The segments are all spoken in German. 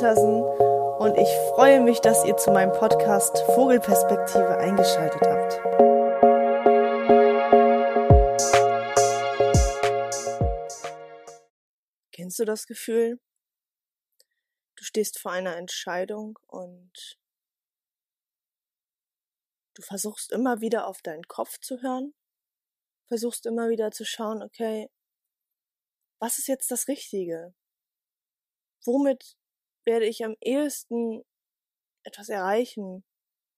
Woltersen und ich freue mich, dass ihr zu meinem Podcast Vogelperspektive eingeschaltet habt. Kennst du das Gefühl? Du stehst vor einer Entscheidung und du versuchst immer wieder auf deinen Kopf zu hören, versuchst immer wieder zu schauen, okay, was ist jetzt das Richtige? Womit werde ich am ehesten etwas erreichen?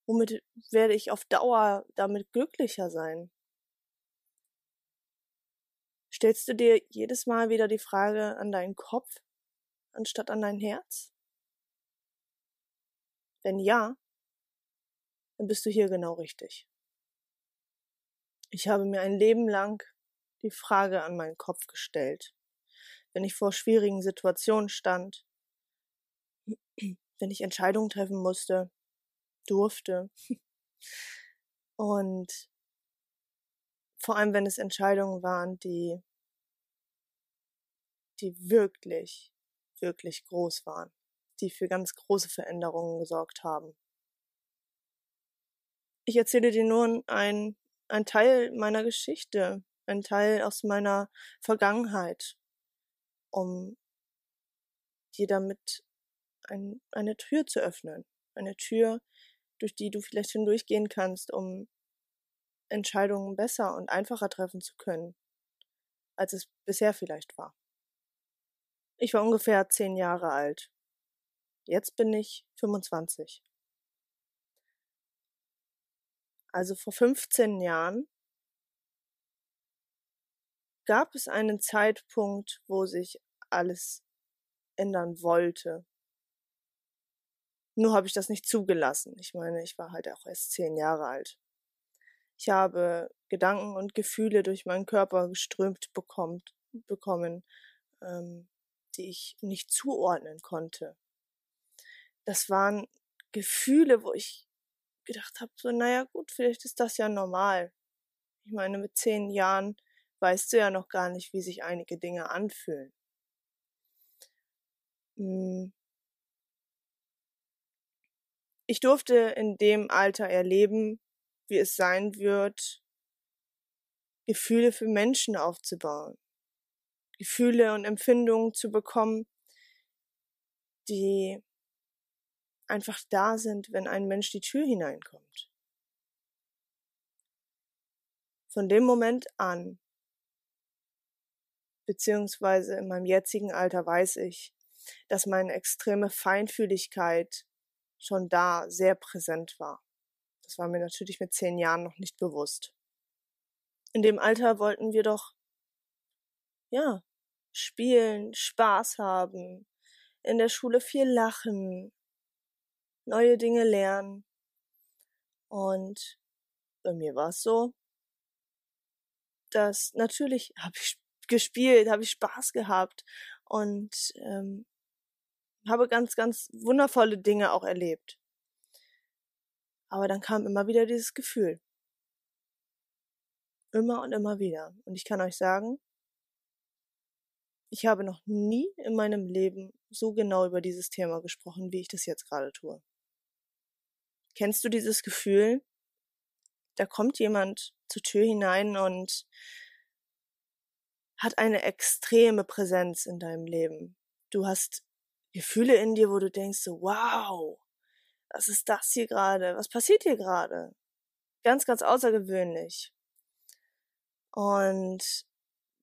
Womit werde ich auf Dauer damit glücklicher sein? Stellst du dir jedes Mal wieder die Frage an deinen Kopf anstatt an dein Herz? Wenn ja, dann bist du hier genau richtig. Ich habe mir ein Leben lang die Frage an meinen Kopf gestellt, wenn ich vor schwierigen Situationen stand, wenn ich Entscheidungen treffen musste, durfte. Und vor allem, wenn es Entscheidungen waren, die, die wirklich, wirklich groß waren, die für ganz große Veränderungen gesorgt haben. Ich erzähle dir nur ein, ein Teil meiner Geschichte, ein Teil aus meiner Vergangenheit, um dir damit ein, eine Tür zu öffnen. Eine Tür, durch die du vielleicht hindurchgehen kannst, um Entscheidungen besser und einfacher treffen zu können, als es bisher vielleicht war. Ich war ungefähr zehn Jahre alt. Jetzt bin ich 25. Also vor 15 Jahren gab es einen Zeitpunkt, wo sich alles ändern wollte. Nur habe ich das nicht zugelassen. Ich meine, ich war halt auch erst zehn Jahre alt. Ich habe Gedanken und Gefühle durch meinen Körper geströmt bekommt, bekommen, ähm, die ich nicht zuordnen konnte. Das waren Gefühle, wo ich gedacht habe, so, naja gut, vielleicht ist das ja normal. Ich meine, mit zehn Jahren weißt du ja noch gar nicht, wie sich einige Dinge anfühlen. Hm. Ich durfte in dem Alter erleben, wie es sein wird, Gefühle für Menschen aufzubauen, Gefühle und Empfindungen zu bekommen, die einfach da sind, wenn ein Mensch die Tür hineinkommt. Von dem Moment an, beziehungsweise in meinem jetzigen Alter weiß ich, dass meine extreme Feinfühligkeit schon da sehr präsent war. Das war mir natürlich mit zehn Jahren noch nicht bewusst. In dem Alter wollten wir doch, ja, spielen, Spaß haben, in der Schule viel lachen, neue Dinge lernen. Und bei mir war es so, dass natürlich habe ich gespielt, habe ich Spaß gehabt und ähm, habe ganz, ganz wundervolle Dinge auch erlebt. Aber dann kam immer wieder dieses Gefühl. Immer und immer wieder. Und ich kann euch sagen, ich habe noch nie in meinem Leben so genau über dieses Thema gesprochen, wie ich das jetzt gerade tue. Kennst du dieses Gefühl? Da kommt jemand zur Tür hinein und hat eine extreme Präsenz in deinem Leben. Du hast Gefühle in dir, wo du denkst so, wow, was ist das hier gerade? Was passiert hier gerade? Ganz, ganz außergewöhnlich. Und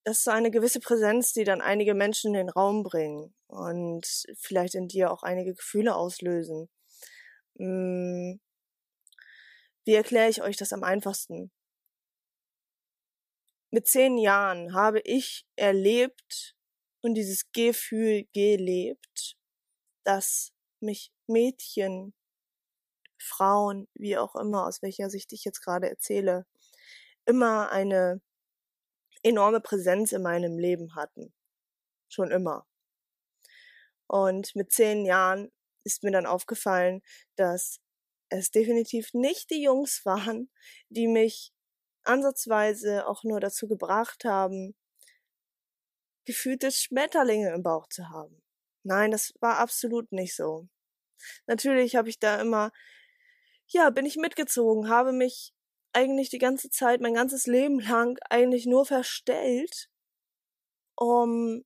das ist so eine gewisse Präsenz, die dann einige Menschen in den Raum bringen und vielleicht in dir auch einige Gefühle auslösen. Hm. Wie erkläre ich euch das am einfachsten? Mit zehn Jahren habe ich erlebt und dieses Gefühl gelebt, dass mich Mädchen, Frauen, wie auch immer, aus welcher Sicht ich jetzt gerade erzähle, immer eine enorme Präsenz in meinem Leben hatten. Schon immer. Und mit zehn Jahren ist mir dann aufgefallen, dass es definitiv nicht die Jungs waren, die mich ansatzweise auch nur dazu gebracht haben, gefühlte Schmetterlinge im Bauch zu haben. Nein, das war absolut nicht so. Natürlich habe ich da immer, ja, bin ich mitgezogen, habe mich eigentlich die ganze Zeit, mein ganzes Leben lang eigentlich nur verstellt, um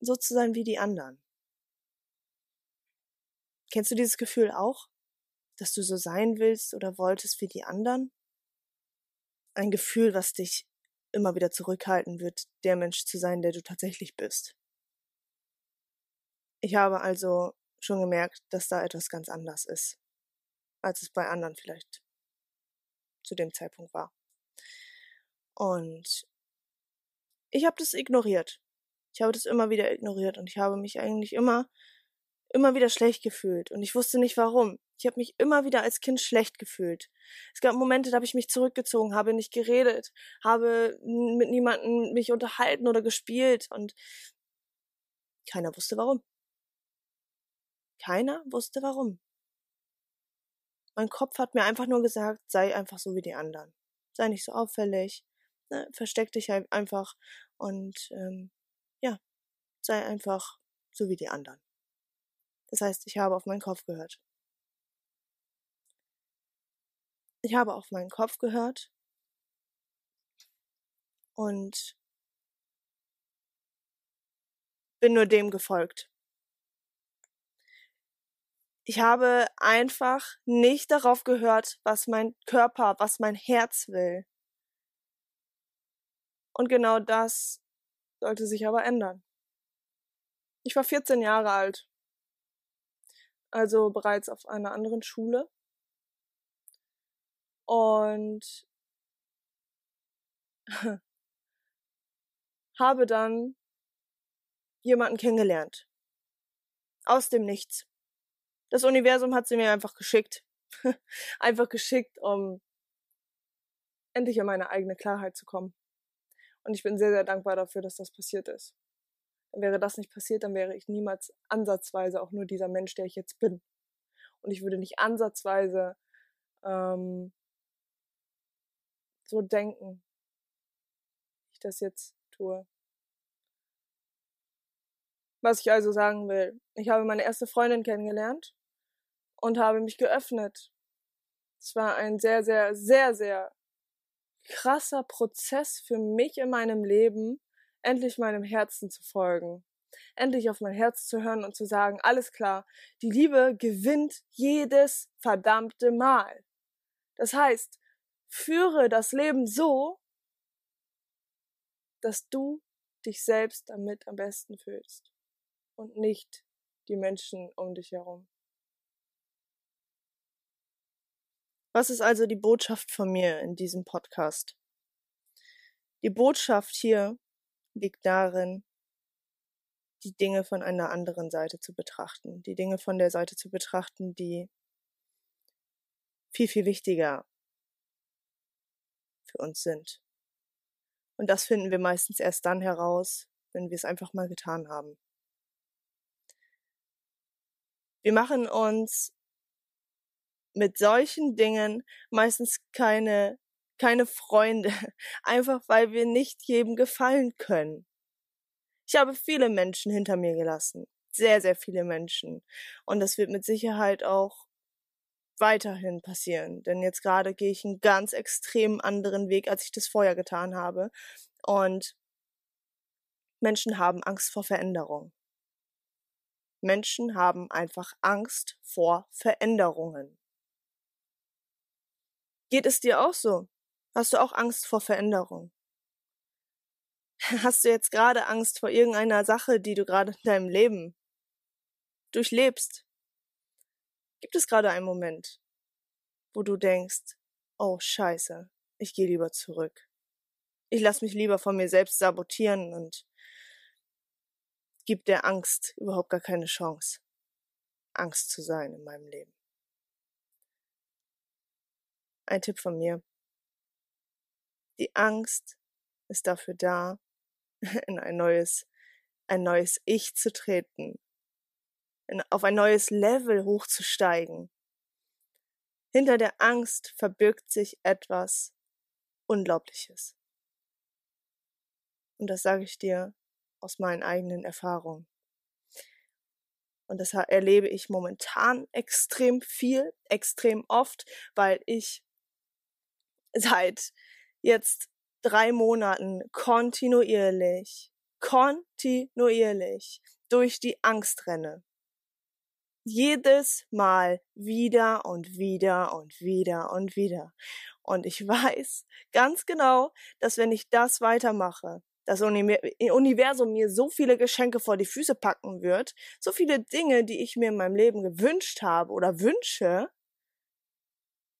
so zu sein wie die anderen. Kennst du dieses Gefühl auch? Dass du so sein willst oder wolltest wie die anderen? Ein Gefühl, was dich immer wieder zurückhalten wird, der Mensch zu sein, der du tatsächlich bist. Ich habe also schon gemerkt, dass da etwas ganz anders ist, als es bei anderen vielleicht zu dem Zeitpunkt war. Und ich habe das ignoriert. Ich habe das immer wieder ignoriert und ich habe mich eigentlich immer, immer wieder schlecht gefühlt und ich wusste nicht warum. Ich habe mich immer wieder als Kind schlecht gefühlt. Es gab Momente, da habe ich mich zurückgezogen, habe nicht geredet, habe mit niemandem mich unterhalten oder gespielt und keiner wusste warum. Keiner wusste warum. Mein Kopf hat mir einfach nur gesagt, sei einfach so wie die anderen. Sei nicht so auffällig, ne, versteck dich halt einfach und ähm, ja, sei einfach so wie die anderen. Das heißt, ich habe auf meinen Kopf gehört. Ich habe auf meinen Kopf gehört und bin nur dem gefolgt. Ich habe einfach nicht darauf gehört, was mein Körper, was mein Herz will. Und genau das sollte sich aber ändern. Ich war 14 Jahre alt, also bereits auf einer anderen Schule und habe dann jemanden kennengelernt. Aus dem Nichts. Das Universum hat sie mir einfach geschickt. einfach geschickt, um endlich in meine eigene Klarheit zu kommen. Und ich bin sehr, sehr dankbar dafür, dass das passiert ist. Wäre das nicht passiert, dann wäre ich niemals ansatzweise auch nur dieser Mensch, der ich jetzt bin. Und ich würde nicht ansatzweise ähm, so denken, wie ich das jetzt tue. Was ich also sagen will, ich habe meine erste Freundin kennengelernt und habe mich geöffnet. Es war ein sehr, sehr, sehr, sehr krasser Prozess für mich in meinem Leben, endlich meinem Herzen zu folgen. Endlich auf mein Herz zu hören und zu sagen, alles klar, die Liebe gewinnt jedes verdammte Mal. Das heißt, Führe das Leben so, dass du dich selbst damit am besten fühlst und nicht die Menschen um dich herum. Was ist also die Botschaft von mir in diesem Podcast? Die Botschaft hier liegt darin, die Dinge von einer anderen Seite zu betrachten, die Dinge von der Seite zu betrachten, die viel, viel wichtiger für uns sind. Und das finden wir meistens erst dann heraus, wenn wir es einfach mal getan haben. Wir machen uns mit solchen Dingen meistens keine, keine Freunde, einfach weil wir nicht jedem gefallen können. Ich habe viele Menschen hinter mir gelassen, sehr, sehr viele Menschen. Und das wird mit Sicherheit auch weiterhin passieren. Denn jetzt gerade gehe ich einen ganz extrem anderen Weg, als ich das vorher getan habe. Und Menschen haben Angst vor Veränderung. Menschen haben einfach Angst vor Veränderungen. Geht es dir auch so? Hast du auch Angst vor Veränderung? Hast du jetzt gerade Angst vor irgendeiner Sache, die du gerade in deinem Leben durchlebst? Gibt es gerade einen Moment, wo du denkst, oh scheiße, ich gehe lieber zurück. Ich lass mich lieber von mir selbst sabotieren und gib der Angst überhaupt gar keine Chance, Angst zu sein in meinem Leben. Ein Tipp von mir. Die Angst ist dafür da, in ein neues, ein neues Ich zu treten, auf ein neues Level hochzusteigen. Hinter der Angst verbirgt sich etwas Unglaubliches. Und das sage ich dir aus meinen eigenen Erfahrungen. Und das erlebe ich momentan extrem viel, extrem oft, weil ich seit jetzt drei Monaten kontinuierlich, kontinuierlich durch die Angst renne. Jedes Mal wieder und wieder und wieder und wieder. Und ich weiß ganz genau, dass wenn ich das weitermache, das Universum mir so viele Geschenke vor die Füße packen wird, so viele Dinge, die ich mir in meinem Leben gewünscht habe oder wünsche.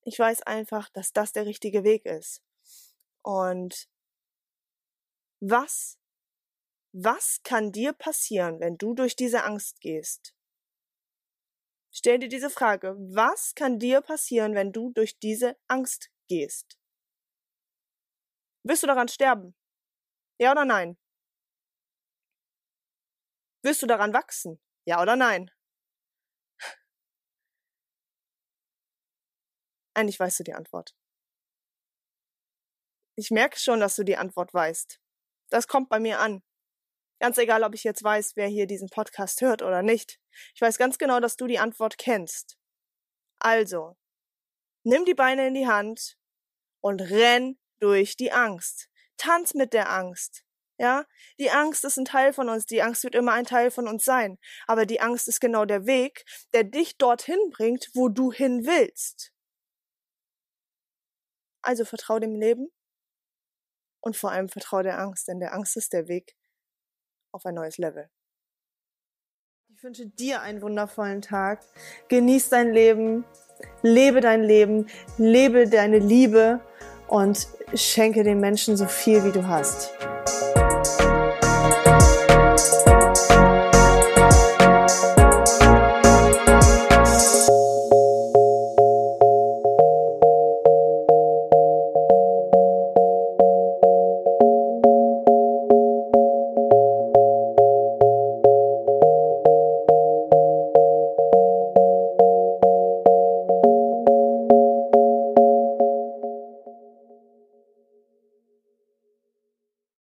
Ich weiß einfach, dass das der richtige Weg ist. Und was, was kann dir passieren, wenn du durch diese Angst gehst? Stell dir diese Frage. Was kann dir passieren, wenn du durch diese Angst gehst? Wirst du daran sterben? Ja oder nein? Wirst du daran wachsen? Ja oder nein? Eigentlich weißt du die Antwort. Ich merke schon, dass du die Antwort weißt. Das kommt bei mir an. Ganz egal, ob ich jetzt weiß, wer hier diesen Podcast hört oder nicht. Ich weiß ganz genau, dass du die Antwort kennst. Also, nimm die Beine in die Hand und renn durch die Angst. Tanz mit der Angst. Ja, die Angst ist ein Teil von uns, die Angst wird immer ein Teil von uns sein. Aber die Angst ist genau der Weg, der dich dorthin bringt, wo du hin willst. Also vertrau dem Leben und vor allem vertrau der Angst, denn der Angst ist der Weg auf ein neues Level. Ich wünsche dir einen wundervollen Tag. Genieß dein Leben, lebe dein Leben, lebe deine Liebe und schenke den Menschen so viel, wie du hast.